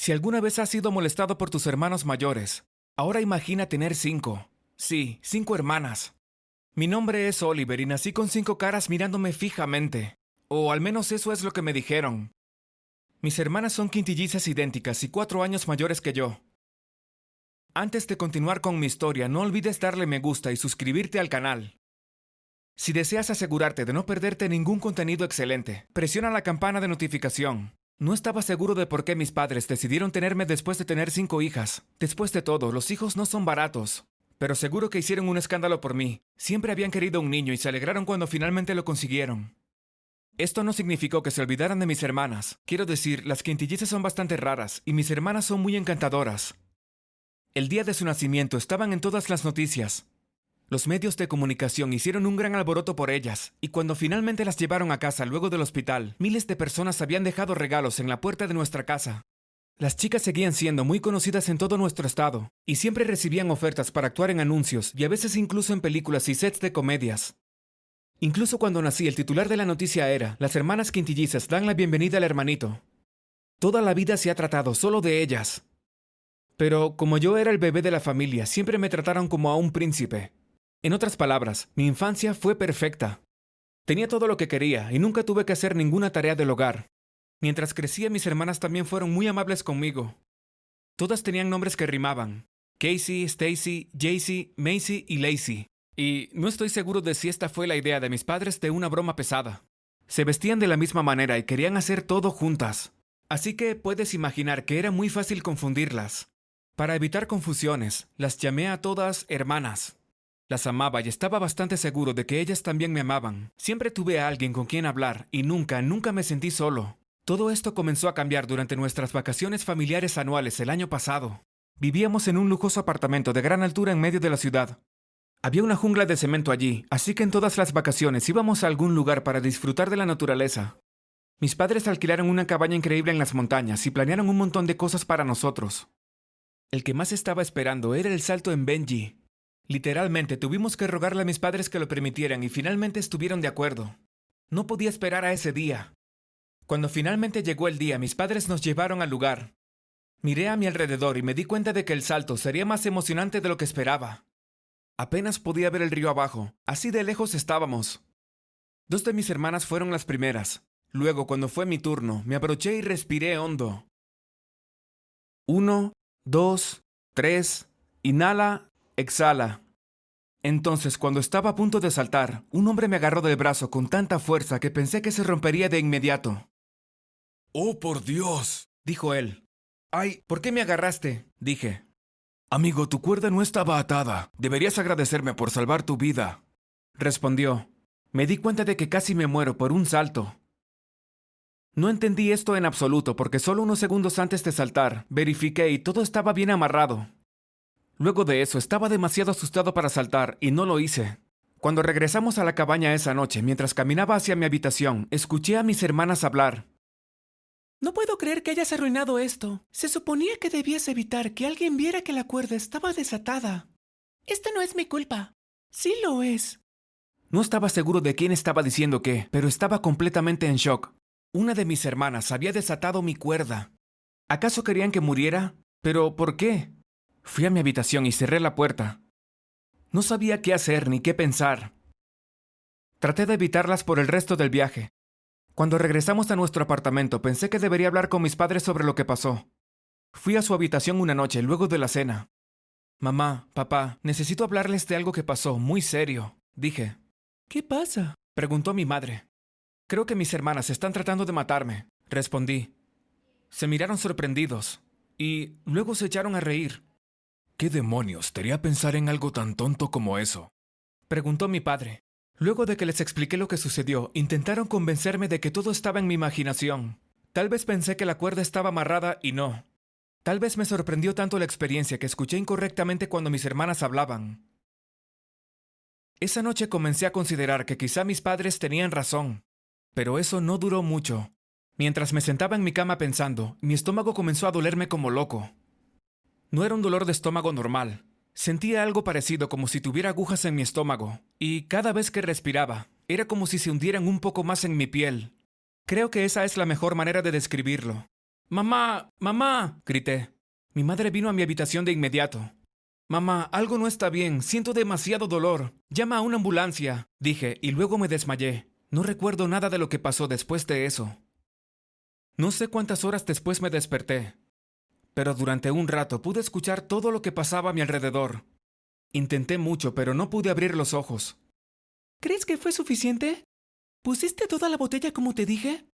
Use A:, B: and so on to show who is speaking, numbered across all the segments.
A: Si alguna vez has sido molestado por tus hermanos mayores, ahora imagina tener cinco. Sí, cinco hermanas. Mi nombre es Oliver y nací con cinco caras mirándome fijamente. O al menos eso es lo que me dijeron. Mis hermanas son quintillizas idénticas y cuatro años mayores que yo. Antes de continuar con mi historia, no olvides darle me gusta y suscribirte al canal. Si deseas asegurarte de no perderte ningún contenido excelente, presiona la campana de notificación. No estaba seguro de por qué mis padres decidieron tenerme después de tener cinco hijas. Después de todo, los hijos no son baratos. Pero seguro que hicieron un escándalo por mí. Siempre habían querido un niño y se alegraron cuando finalmente lo consiguieron. Esto no significó que se olvidaran de mis hermanas. Quiero decir, las quintillizas son bastante raras y mis hermanas son muy encantadoras. El día de su nacimiento estaban en todas las noticias. Los medios de comunicación hicieron un gran alboroto por ellas, y cuando finalmente las llevaron a casa luego del hospital, miles de personas habían dejado regalos en la puerta de nuestra casa. Las chicas seguían siendo muy conocidas en todo nuestro estado, y siempre recibían ofertas para actuar en anuncios y a veces incluso en películas y sets de comedias. Incluso cuando nací, el titular de la noticia era, las hermanas quintillizas dan la bienvenida al hermanito. Toda la vida se ha tratado solo de ellas. Pero como yo era el bebé de la familia, siempre me trataron como a un príncipe, en otras palabras, mi infancia fue perfecta. Tenía todo lo que quería y nunca tuve que hacer ninguna tarea del hogar. Mientras crecía, mis hermanas también fueron muy amables conmigo. Todas tenían nombres que rimaban. Casey, Stacy, Jaycee, Macy y Lacey. Y no estoy seguro de si esta fue la idea de mis padres de una broma pesada. Se vestían de la misma manera y querían hacer todo juntas. Así que puedes imaginar que era muy fácil confundirlas. Para evitar confusiones, las llamé a todas hermanas. Las amaba y estaba bastante seguro de que ellas también me amaban. Siempre tuve a alguien con quien hablar y nunca, nunca me sentí solo. Todo esto comenzó a cambiar durante nuestras vacaciones familiares anuales el año pasado. Vivíamos en un lujoso apartamento de gran altura en medio de la ciudad. Había una jungla de cemento allí, así que en todas las vacaciones íbamos a algún lugar para disfrutar de la naturaleza. Mis padres alquilaron una cabaña increíble en las montañas y planearon un montón de cosas para nosotros. El que más estaba esperando era el salto en Benji, Literalmente tuvimos que rogarle a mis padres que lo permitieran y finalmente estuvieron de acuerdo. No podía esperar a ese día. Cuando finalmente llegó el día, mis padres nos llevaron al lugar. Miré a mi alrededor y me di cuenta de que el salto sería más emocionante de lo que esperaba. Apenas podía ver el río abajo, así de lejos estábamos. Dos de mis hermanas fueron las primeras. Luego, cuando fue mi turno, me abroché y respiré hondo. Uno, dos, tres, inhala Exhala. Entonces, cuando estaba a punto de saltar, un hombre me agarró del brazo con tanta fuerza que pensé que se rompería de inmediato.
B: Oh, por Dios,
A: dijo él. Ay, ¿por qué me agarraste? dije.
B: Amigo, tu cuerda no estaba atada. Deberías agradecerme por salvar tu vida.
A: Respondió. Me di cuenta de que casi me muero por un salto. No entendí esto en absoluto porque solo unos segundos antes de saltar, verifiqué y todo estaba bien amarrado. Luego de eso estaba demasiado asustado para saltar y no lo hice. Cuando regresamos a la cabaña esa noche, mientras caminaba hacia mi habitación, escuché a mis hermanas hablar.
C: No puedo creer que hayas arruinado esto. Se suponía que debías evitar que alguien viera que la cuerda estaba desatada. Esto no es mi culpa. Sí lo es.
A: No estaba seguro de quién estaba diciendo qué, pero estaba completamente en shock. Una de mis hermanas había desatado mi cuerda. ¿Acaso querían que muriera? ¿Pero por qué? Fui a mi habitación y cerré la puerta. No sabía qué hacer ni qué pensar. Traté de evitarlas por el resto del viaje. Cuando regresamos a nuestro apartamento pensé que debería hablar con mis padres sobre lo que pasó. Fui a su habitación una noche luego de la cena. Mamá, papá, necesito hablarles de algo que pasó, muy serio, dije.
C: ¿Qué pasa?
A: preguntó mi madre. Creo que mis hermanas están tratando de matarme, respondí. Se miraron sorprendidos y luego se echaron a reír.
B: ¿Qué demonios te haría pensar en algo tan tonto como eso?
A: Preguntó mi padre. Luego de que les expliqué lo que sucedió, intentaron convencerme de que todo estaba en mi imaginación. Tal vez pensé que la cuerda estaba amarrada y no. Tal vez me sorprendió tanto la experiencia que escuché incorrectamente cuando mis hermanas hablaban. Esa noche comencé a considerar que quizá mis padres tenían razón, pero eso no duró mucho. Mientras me sentaba en mi cama pensando, mi estómago comenzó a dolerme como loco. No era un dolor de estómago normal. Sentía algo parecido como si tuviera agujas en mi estómago, y cada vez que respiraba, era como si se hundieran un poco más en mi piel. Creo que esa es la mejor manera de describirlo. Mamá, mamá, grité. Mi madre vino a mi habitación de inmediato. Mamá, algo no está bien, siento demasiado dolor. Llama a una ambulancia, dije, y luego me desmayé. No recuerdo nada de lo que pasó después de eso. No sé cuántas horas después me desperté, pero durante un rato pude escuchar todo lo que pasaba a mi alrededor. Intenté mucho, pero no pude abrir los ojos.
C: ¿Crees que fue suficiente? ¿Pusiste toda la botella como te dije?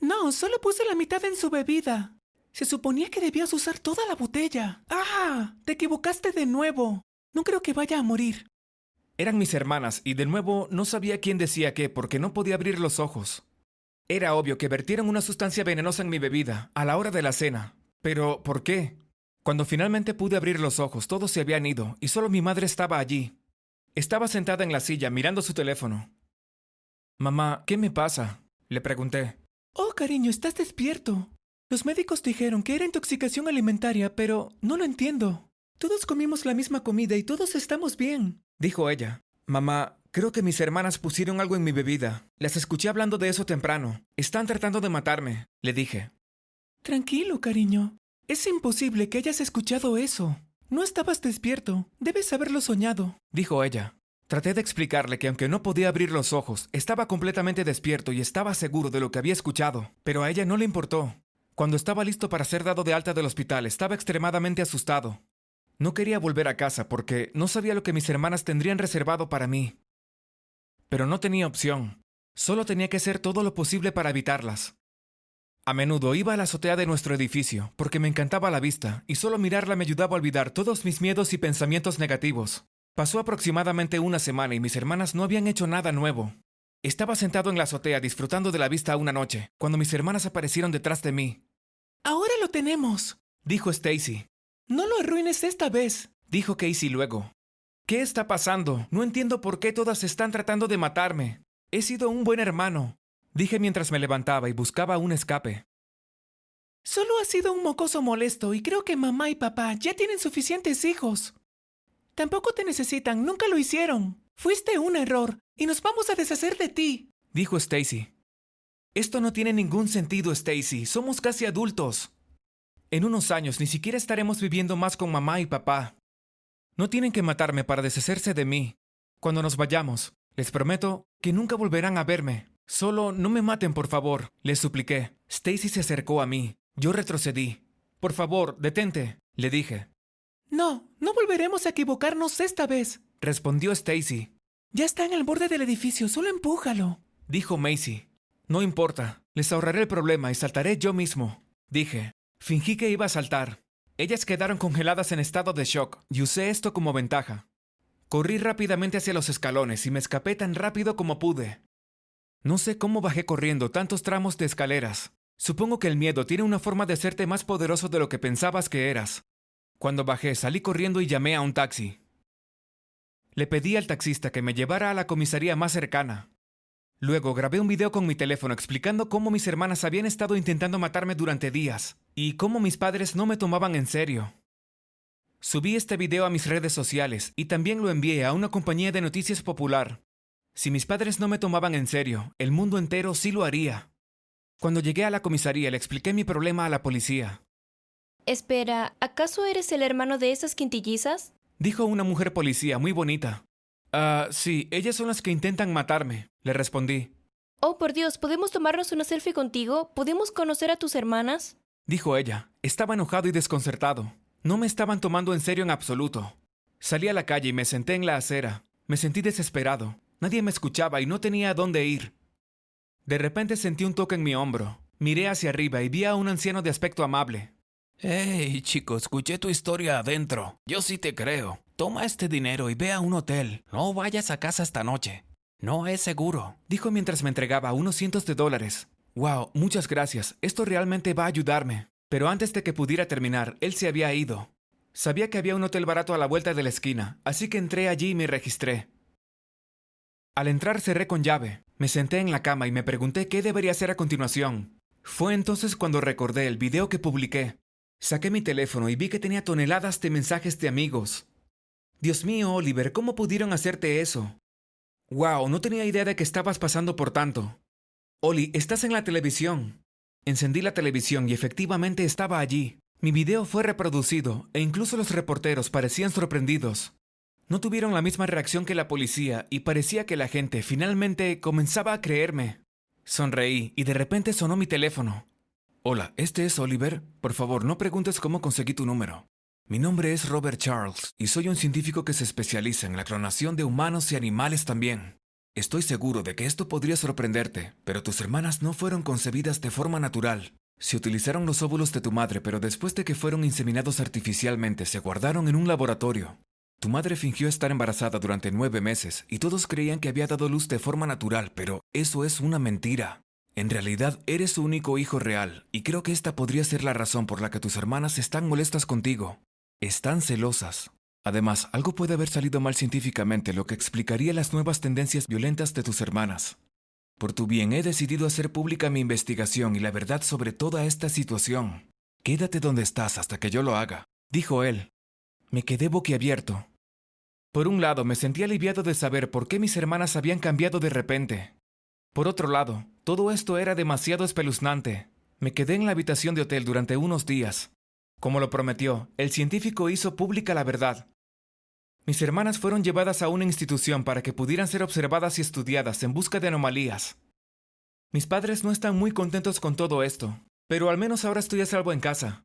C: No, solo puse la mitad en su bebida. Se suponía que debías usar toda la botella. ¡Ah! Te equivocaste de nuevo. No creo que vaya a morir.
A: Eran mis hermanas y de nuevo no sabía quién decía qué porque no podía abrir los ojos. Era obvio que vertieron una sustancia venenosa en mi bebida a la hora de la cena. Pero, ¿por qué? Cuando finalmente pude abrir los ojos, todos se habían ido y solo mi madre estaba allí. Estaba sentada en la silla mirando su teléfono. Mamá, ¿qué me pasa? Le pregunté.
C: Oh, cariño, estás despierto. Los médicos dijeron que era intoxicación alimentaria, pero no lo entiendo. Todos comimos la misma comida y todos estamos bien,
A: dijo ella. Mamá, creo que mis hermanas pusieron algo en mi bebida. Las escuché hablando de eso temprano. Están tratando de matarme, le dije.
C: Tranquilo, cariño. Es imposible que hayas escuchado eso. No estabas despierto. Debes haberlo soñado,
A: dijo ella. Traté de explicarle que aunque no podía abrir los ojos, estaba completamente despierto y estaba seguro de lo que había escuchado, pero a ella no le importó. Cuando estaba listo para ser dado de alta del hospital, estaba extremadamente asustado. No quería volver a casa porque no sabía lo que mis hermanas tendrían reservado para mí. Pero no tenía opción. Solo tenía que hacer todo lo posible para evitarlas. A menudo iba a la azotea de nuestro edificio porque me encantaba la vista y solo mirarla me ayudaba a olvidar todos mis miedos y pensamientos negativos. Pasó aproximadamente una semana y mis hermanas no habían hecho nada nuevo. Estaba sentado en la azotea disfrutando de la vista una noche, cuando mis hermanas aparecieron detrás de mí.
C: Ahora lo tenemos,
A: dijo Stacy.
C: No lo arruines esta vez,
A: dijo Casey luego. ¿Qué está pasando? No entiendo por qué todas están tratando de matarme. He sido un buen hermano, dije mientras me levantaba y buscaba un escape.
C: Solo has sido un mocoso molesto y creo que mamá y papá ya tienen suficientes hijos. Tampoco te necesitan, nunca lo hicieron. Fuiste un error y nos vamos a deshacer de ti,
A: dijo Stacy. Esto no tiene ningún sentido, Stacy. Somos casi adultos. En unos años ni siquiera estaremos viviendo más con mamá y papá. No tienen que matarme para deshacerse de mí. Cuando nos vayamos, les prometo que nunca volverán a verme. Solo no me maten, por favor, les supliqué. Stacy se acercó a mí. Yo retrocedí. Por favor, detente, le dije.
C: No, no volveremos a equivocarnos esta vez,
A: respondió Stacy.
C: Ya está en el borde del edificio, solo empújalo,
A: dijo Macy. No importa, les ahorraré el problema y saltaré yo mismo, dije. Fingí que iba a saltar. Ellas quedaron congeladas en estado de shock y usé esto como ventaja. Corrí rápidamente hacia los escalones y me escapé tan rápido como pude. No sé cómo bajé corriendo tantos tramos de escaleras. Supongo que el miedo tiene una forma de hacerte más poderoso de lo que pensabas que eras. Cuando bajé, salí corriendo y llamé a un taxi. Le pedí al taxista que me llevara a la comisaría más cercana. Luego grabé un video con mi teléfono explicando cómo mis hermanas habían estado intentando matarme durante días y cómo mis padres no me tomaban en serio. Subí este video a mis redes sociales y también lo envié a una compañía de noticias popular. Si mis padres no me tomaban en serio, el mundo entero sí lo haría. Cuando llegué a la comisaría le expliqué mi problema a la policía.
D: Espera, ¿acaso eres el hermano de esas quintillizas?
A: Dijo una mujer policía muy bonita. Ah, sí, ellas son las que intentan matarme, le respondí.
D: Oh, por Dios, ¿podemos tomarnos una selfie contigo? ¿Podemos conocer a tus hermanas?
A: Dijo ella. Estaba enojado y desconcertado. No me estaban tomando en serio en absoluto. Salí a la calle y me senté en la acera. Me sentí desesperado. Nadie me escuchaba y no tenía a dónde ir. De repente sentí un toque en mi hombro. Miré hacia arriba y vi a un anciano de aspecto amable.
B: Hey, chico, escuché tu historia adentro. Yo sí te creo. Toma este dinero y ve a un hotel. No vayas a casa esta noche. No es seguro.
A: Dijo mientras me entregaba unos cientos de dólares. Wow, muchas gracias. Esto realmente va a ayudarme. Pero antes de que pudiera terminar, él se había ido. Sabía que había un hotel barato a la vuelta de la esquina, así que entré allí y me registré. Al entrar cerré con llave. Me senté en la cama y me pregunté qué debería hacer a continuación. Fue entonces cuando recordé el video que publiqué. Saqué mi teléfono y vi que tenía toneladas de mensajes de amigos. Dios mío, Oliver, ¿cómo pudieron hacerte eso? Wow, no tenía idea de que estabas pasando por tanto. Oli, estás en la televisión. Encendí la televisión y efectivamente estaba allí. Mi video fue reproducido e incluso los reporteros parecían sorprendidos. No tuvieron la misma reacción que la policía y parecía que la gente finalmente comenzaba a creerme. Sonreí y de repente sonó mi teléfono. Hola, ¿este es Oliver? Por favor, no preguntes cómo conseguí tu número. Mi nombre es Robert Charles y soy un científico que se especializa en la clonación de humanos y animales también. Estoy seguro de que esto podría sorprenderte, pero tus hermanas no fueron concebidas de forma natural. Se utilizaron los óvulos de tu madre, pero después de que fueron inseminados artificialmente, se guardaron en un laboratorio. Tu madre fingió estar embarazada durante nueve meses y todos creían que había dado luz de forma natural, pero eso es una mentira. En realidad eres su único hijo real, y creo que esta podría ser la razón por la que tus hermanas están molestas contigo. Están celosas. Además, algo puede haber salido mal científicamente, lo que explicaría las nuevas tendencias violentas de tus hermanas. Por tu bien he decidido hacer pública mi investigación y la verdad sobre toda esta situación. Quédate donde estás hasta que yo lo haga, dijo él. Me quedé boquiabierto. Por un lado, me sentí aliviado de saber por qué mis hermanas habían cambiado de repente. Por otro lado, todo esto era demasiado espeluznante. Me quedé en la habitación de hotel durante unos días. Como lo prometió, el científico hizo pública la verdad. Mis hermanas fueron llevadas a una institución para que pudieran ser observadas y estudiadas en busca de anomalías. Mis padres no están muy contentos con todo esto, pero al menos ahora estoy a salvo en casa.